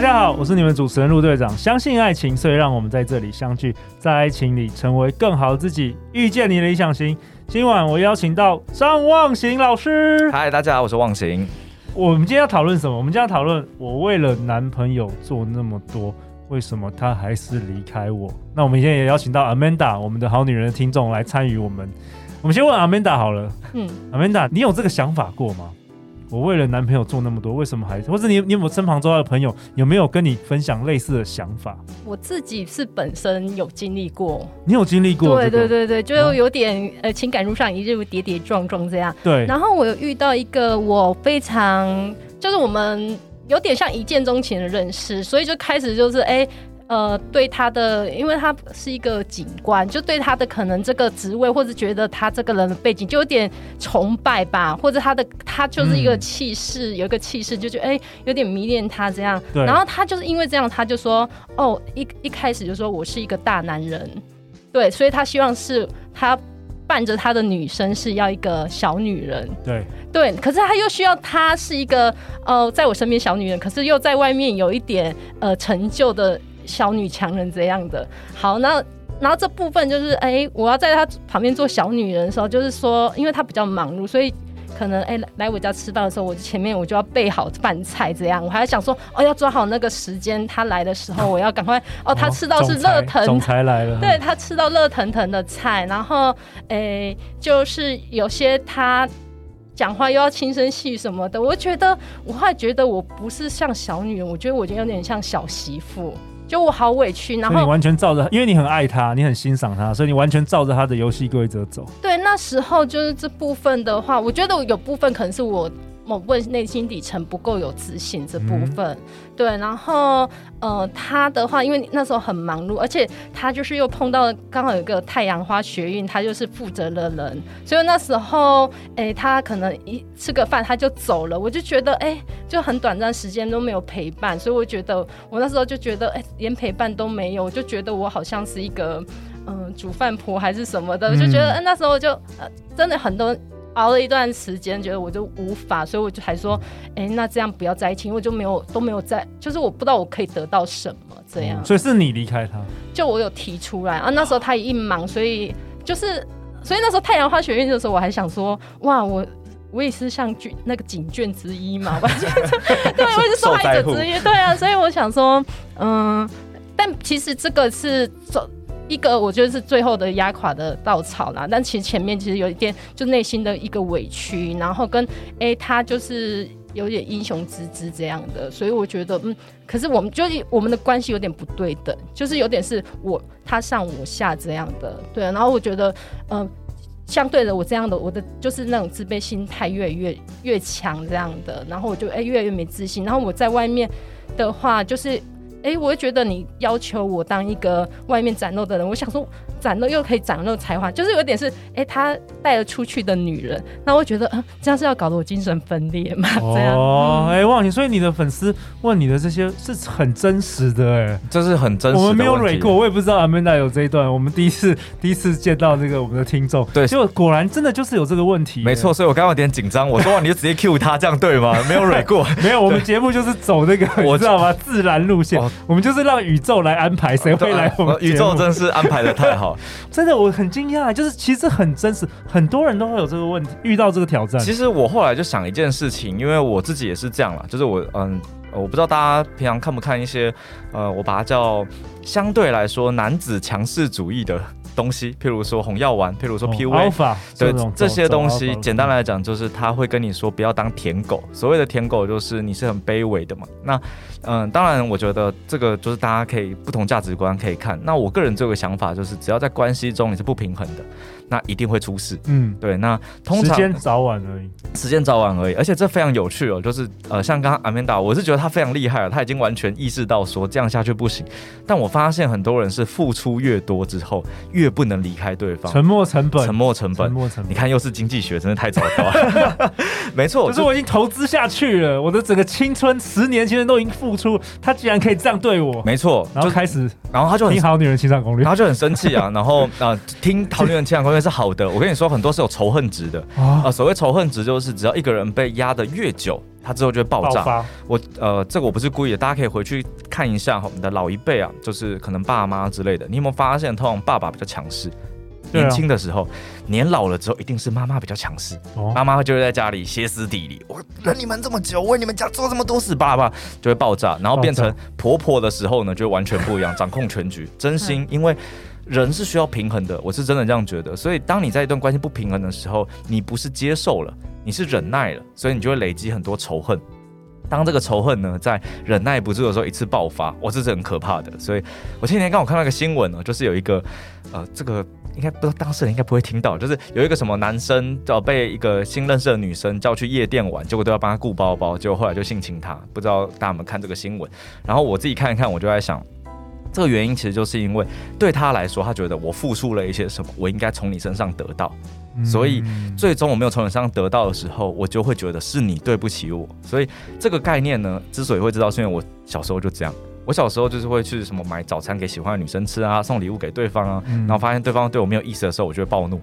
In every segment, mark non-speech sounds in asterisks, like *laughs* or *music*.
大家好，我是你们主持人陆队长。相信爱情，所以让我们在这里相聚，在爱情里成为更好的自己，遇见你的理想型。今晚我邀请到张望行老师。嗨，大家好，我是望行。我们今天要讨论什么？我们今天要讨论我为了男朋友做那么多，为什么他还是离开我？那我们今天也邀请到 Amanda，我们的好女人的听众来参与我们。我们先问 Amanda 好了。嗯，Amanda，你有这个想法过吗？我为了男朋友做那么多，为什么还？或者你你有没有身旁周遭的朋友有没有跟你分享类似的想法？我自己是本身有经历过，你有经历过、这个？对对对对，就有点、啊、呃情感路上一路跌跌撞撞这样。对。然后我有遇到一个我非常就是我们有点像一见钟情的认识，所以就开始就是哎。呃，对他的，因为他是一个警官，就对他的可能这个职位，或者觉得他这个人的背景，就有点崇拜吧，或者他的他就是一个气势，嗯、有一个气势，就觉得哎，有点迷恋他这样。对。然后他就是因为这样，他就说，哦，一一开始就说我是一个大男人，对，所以他希望是他伴着他的女生是要一个小女人，对对。可是他又需要她是一个呃，在我身边小女人，可是又在外面有一点呃成就的。小女强人这样的，好，那然后这部分就是，哎、欸，我要在他旁边做小女人的时候，就是说，因为他比较忙碌，所以可能，哎、欸，来我家吃饭的时候，我前面我就要备好饭菜，这样，我还要想说，哦，要抓好那个时间，他来的时候，我要赶快，哦，他吃到是热腾，总裁来了，对，他吃到热腾腾的菜，然后，哎、欸，就是有些他讲话又要轻声细语什么的，我觉得，我会觉得我不是像小女人，我觉得我觉得有点像小媳妇。就我好委屈，然后你完全照着，因为你很爱他，你很欣赏他，所以你完全照着他的游戏规则走。对，那时候就是这部分的话，我觉得有部分可能是我。某部分内心底层不够有自信这部分，嗯、对，然后呃，他的话，因为那时候很忙碌，而且他就是又碰到刚好有一个太阳花学运，他就是负责的人，所以那时候，哎、欸，他可能一吃个饭他就走了，我就觉得，哎、欸，就很短暂时间都没有陪伴，所以我觉得我那时候就觉得，哎、欸，连陪伴都没有，我就觉得我好像是一个嗯、呃、煮饭婆还是什么的，嗯、就觉得，嗯、那时候就呃，真的很多。熬了一段时间，觉得我就无法，所以我就还说，哎、欸，那这样不要在一起，因为我就没有都没有在，就是我不知道我可以得到什么这样。所以是你离开他？就我有提出来啊，那时候他也一忙，所以就是，所以那时候太阳花学院的时候，我还想说，哇，我我也是像卷那个警卷之一嘛，*laughs* 我觉得 *laughs* 对，我也是受害者之一，对啊，所以我想说，嗯，但其实这个是一个我觉得是最后的压垮的稻草啦，但其实前面其实有一点就内心的一个委屈，然后跟哎、他就是有点英雄之姿这样的，所以我觉得嗯，可是我们就是我们的关系有点不对等，就是有点是我他上我下这样的，对，然后我觉得嗯、相对的我这样的我的就是那种自卑心态越来越越强这样的，然后我就哎、越来越没自信，然后我在外面的话就是。哎、欸，我会觉得你要求我当一个外面展露的人，我想说展露又可以展露才华，就是有点是哎、欸，他带了出去的女人，那我觉得嗯，这样是要搞得我精神分裂嘛？这样哦，哎、嗯，忘记，所以你的粉丝问你的这些是很真实的、欸，哎，这是很真实的。我们没有蕊过，我也不知道 Amanda 有这一段，我们第一次第一次见到这个我们的听众，对，就果然真的就是有这个问题、欸，没错，所以我刚刚有点紧张，我说哇，你就直接 Q 他这样对吗？没有蕊过，*laughs* 没有，我们节目就是走那个 *laughs* 我知道吗？自然路线。我们就是让宇宙来安排谁会来我们、啊、宇宙真是安排的太好，*laughs* 真的我很惊讶，就是其实很真实，很多人都会有这个问题，遇到这个挑战。其实我后来就想一件事情，因为我自己也是这样啦，就是我嗯，我不知道大家平常看不看一些呃，我把它叫相对来说男子强势主义的。东西，譬如说红药丸，譬如说 PUA，、哦、对这，这些东西，简单来讲就是他会跟你说不要当舔狗。所谓的舔狗就是你是很卑微的嘛。那嗯，当然我觉得这个就是大家可以不同价值观可以看。那我个人这个想法就是，只要在关系中你是不平衡的，那一定会出事。嗯，对，那通常时间早晚而已，时间早晚而已，而且这非常有趣哦，就是呃，像刚刚 Amanda，我是觉得他非常厉害了，他已经完全意识到说这样下去不行。但我发现很多人是付出越多之后，越不能离开对方。沉默成本，沉默成本，沉默成本。你看，又是经济学，真的太糟糕了。*laughs* 没错，可是我已经投资下去了，我的整个青春十年青春都已经付出，他竟然可以这样对我。没错，然后开始，然后他就听好女人情场攻略，然后就很生气啊。然后啊、呃，听好女人情场攻略是好的。我跟你说，很多是有仇恨值的啊、呃。所谓仇恨值，就是只要一个人被压得越久，他之后就会爆炸。爆我呃，这个我不是故意的，大家可以回去看一下我们的老一辈啊，就是可能爸妈之类的。你有没有发现，通常爸爸比较强势？年轻的时候，年老了之后，一定是妈妈比较强势。妈妈就会在家里歇斯底里，我忍你们这么久，为你们家做这么多事，爸爸就会爆炸。然后变成婆婆的时候呢，就完全不一样，掌控全局。真心，因为人是需要平衡的，我是真的这样觉得。所以，当你在一段关系不平衡的时候，你不是接受了，你是忍耐了，所以你就会累积很多仇恨。当这个仇恨呢，在忍耐不住的时候一次爆发，哇，这是很可怕的。所以我前几天刚好看到一个新闻呢，就是有一个呃，这个。应该不知道当事人应该不会听到，就是有一个什么男生叫被一个新认识的女生叫去夜店玩，结果都要帮他顾包包，结果后来就性侵他。不知道大家有没有看这个新闻？然后我自己看一看，我就在想，这个原因其实就是因为对他来说，他觉得我付出了一些什么，我应该从你身上得到，所以最终我没有从你身上得到的时候，我就会觉得是你对不起我。所以这个概念呢，之所以会知道，是因为我小时候就这样。我小时候就是会去什么买早餐给喜欢的女生吃啊，送礼物给对方啊，然后发现对方对我没有意思的时候，我就会暴怒。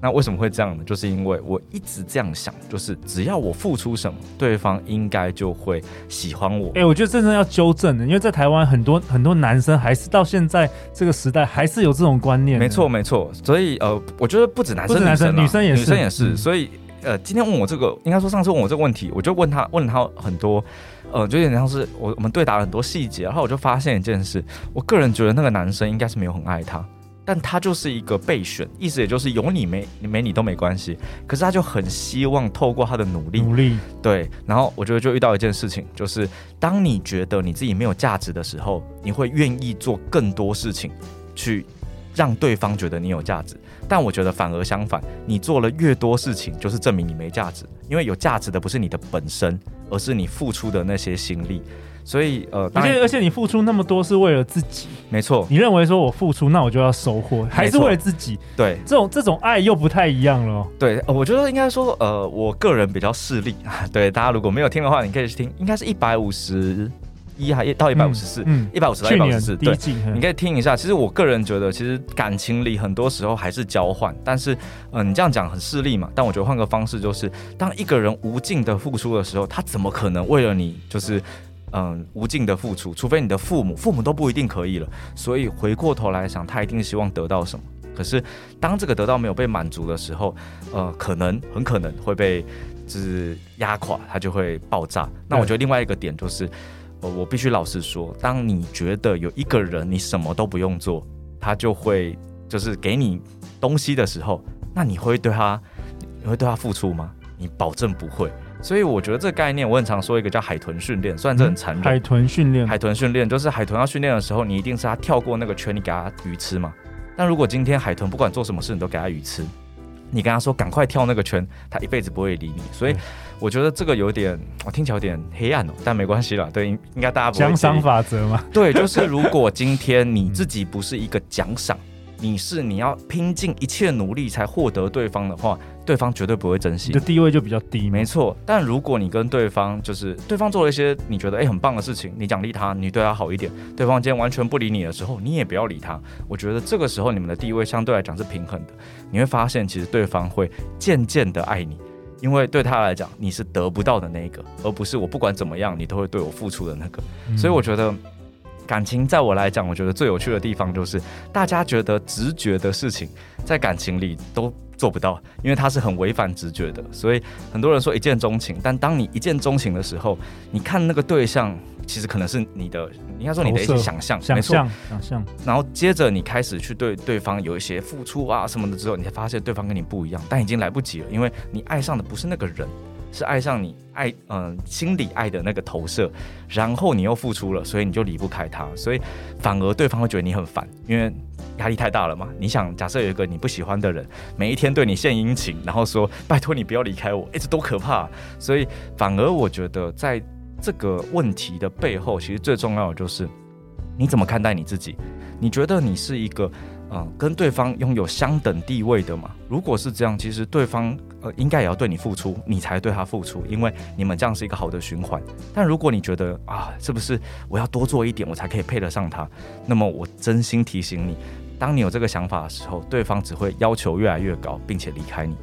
那为什么会这样呢？就是因为我一直这样想，就是只要我付出什么，对方应该就会喜欢我。哎、欸，我觉得真正要纠正的，因为在台湾很多很多男生还是到现在这个时代还是有这种观念。没错没错，所以呃，我觉得不止男生，男生女生也是，女生也是。所以呃，今天问我这个，应该说上次问我这个问题，我就问他问了他很多。呃，就有点像是我我们对答了很多细节，然后我就发现一件事，我个人觉得那个男生应该是没有很爱他，但他就是一个备选，意思也就是有你没你没你都没关系，可是他就很希望透过他的努力，努力，对，然后我觉得就遇到一件事情，就是当你觉得你自己没有价值的时候，你会愿意做更多事情去让对方觉得你有价值，但我觉得反而相反，你做了越多事情，就是证明你没价值，因为有价值的不是你的本身。而是你付出的那些心力，所以呃，而且而且你付出那么多是为了自己，没错。你认为说我付出，那我就要收获，还是为了自己？对，这种这种爱又不太一样了。对，我觉得应该说，呃，我个人比较势利啊。*laughs* 对，大家如果没有听的话，你可以去听，应该是一百五十。一还到一百五十四，嗯，一百五十到一百五十四，对，你可以听一下。其实我个人觉得，其实感情里很多时候还是交换。但是，嗯、呃，你这样讲很势利嘛。但我觉得换个方式，就是当一个人无尽的付出的时候，他怎么可能为了你就是嗯、无尽的付出？除非你的父母，父母都不一定可以了。所以回过头来想，他一定希望得到什么。可是当这个得到没有被满足的时候，呃，可能很可能会被就是压垮，他就会爆炸。那我觉得另外一个点就是。我必须老实说，当你觉得有一个人你什么都不用做，他就会就是给你东西的时候，那你会对他，你会对他付出吗？你保证不会。所以我觉得这个概念，我很常说一个叫海豚训练，虽然这很残忍。海豚训练，海豚训练就是海豚要训练的时候，你一定是它跳过那个圈，你给它鱼吃嘛。但如果今天海豚不管做什么事，你都给它鱼吃。你跟他说赶快跳那个圈，他一辈子不会理你。所以我觉得这个有点，*tsk* 我听起来有点黑暗哦，但没关系啦。对，应该大家不会。奖赏法则嘛。*laughs* 对，就是如果今天你自己不是一个奖赏。你是你要拼尽一切努力才获得对方的话，对方绝对不会珍惜。你的地位就比较低。没错，但如果你跟对方就是对方做了一些你觉得诶、欸、很棒的事情，你奖励他，你对他好一点，对方今天完全不理你的时候，你也不要理他。我觉得这个时候你们的地位相对来讲是平衡的。你会发现其实对方会渐渐的爱你，因为对他来讲你是得不到的那个，而不是我不管怎么样你都会对我付出的那个。嗯、所以我觉得。感情在我来讲，我觉得最有趣的地方就是，大家觉得直觉的事情，在感情里都做不到，因为它是很违反直觉的。所以很多人说一见钟情，但当你一见钟情的时候，你看那个对象，其实可能是你的，应该说你的一些想象，想象，想象。然后接着你开始去对对方有一些付出啊什么的之后，你才发现对方跟你不一样，但已经来不及了，因为你爱上的不是那个人。是爱上你爱嗯、心里爱的那个投射，然后你又付出了，所以你就离不开他，所以反而对方会觉得你很烦，因为压力太大了嘛。你想，假设有一个你不喜欢的人，每一天对你献殷勤，然后说拜托你不要离开我，哎，这多可怕！所以反而我觉得在这个问题的背后，其实最重要的就是你怎么看待你自己？你觉得你是一个？嗯，跟对方拥有相等地位的嘛？如果是这样，其实对方呃应该也要对你付出，你才对他付出，因为你们这样是一个好的循环。但如果你觉得啊，是不是我要多做一点，我才可以配得上他？那么我真心提醒你，当你有这个想法的时候，对方只会要求越来越高，并且离开你。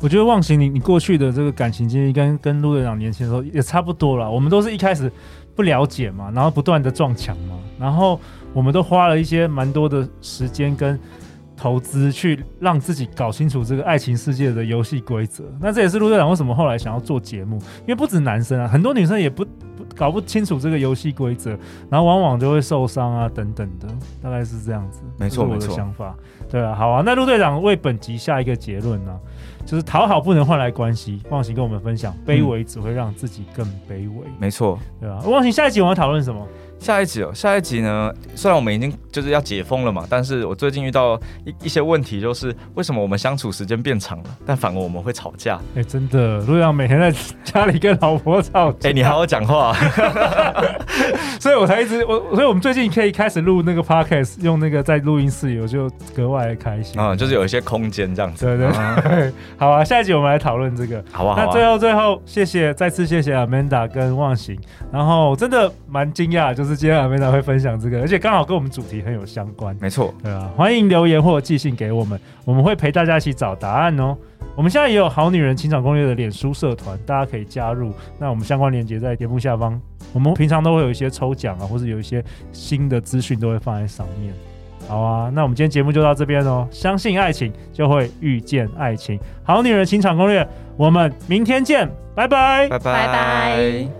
我觉得忘形，你你过去的这个感情经历跟跟陆队长年轻的时候也差不多了。我们都是一开始不了解嘛，然后不断的撞墙嘛，然后。我们都花了一些蛮多的时间跟投资，去让自己搞清楚这个爱情世界的游戏规则。那这也是陆队长为什么后来想要做节目，因为不止男生啊，很多女生也不，不搞不清楚这个游戏规则，然后往往就会受伤啊等等的，大概是这样子。没错，我的想法。对啊，好啊。那陆队长为本集下一个结论呢、啊，就是讨好不能换来关系。忘形跟我们分享，卑微只会让自己更卑微。没错，对啊。忘形，下一集我们要讨论什么？下一集哦，下一集呢？虽然我们已经就是要解封了嘛，但是我最近遇到一一些问题，就是为什么我们相处时间变长了，但反而我们会吵架？哎、欸，真的，如果要每天在家里跟老婆吵架，哎、欸，你好好讲话，*laughs* *laughs* 所以我才一直我，所以我们最近可以开始录那个 podcast，用那个在录音室里，我就格外开心啊、嗯，就是有一些空间这样子。对对，好啊，下一集我们来讨论这个，好啊。那最后最后，谢谢，再次谢谢 Amanda 跟忘形，然后真的蛮惊讶，就是。今天 Amanda 会分享这个，而且刚好跟我们主题很有相关。没错，对啊，欢迎留言或者寄信给我们，我们会陪大家一起找答案哦。我们现在也有好女人情场攻略的脸书社团，大家可以加入。那我们相关链接在节目下方。我们平常都会有一些抽奖啊，或者有一些新的资讯都会放在上面。好啊，那我们今天节目就到这边哦。相信爱情，就会遇见爱情。好女人情场攻略，我们明天见，拜拜，拜拜。拜拜。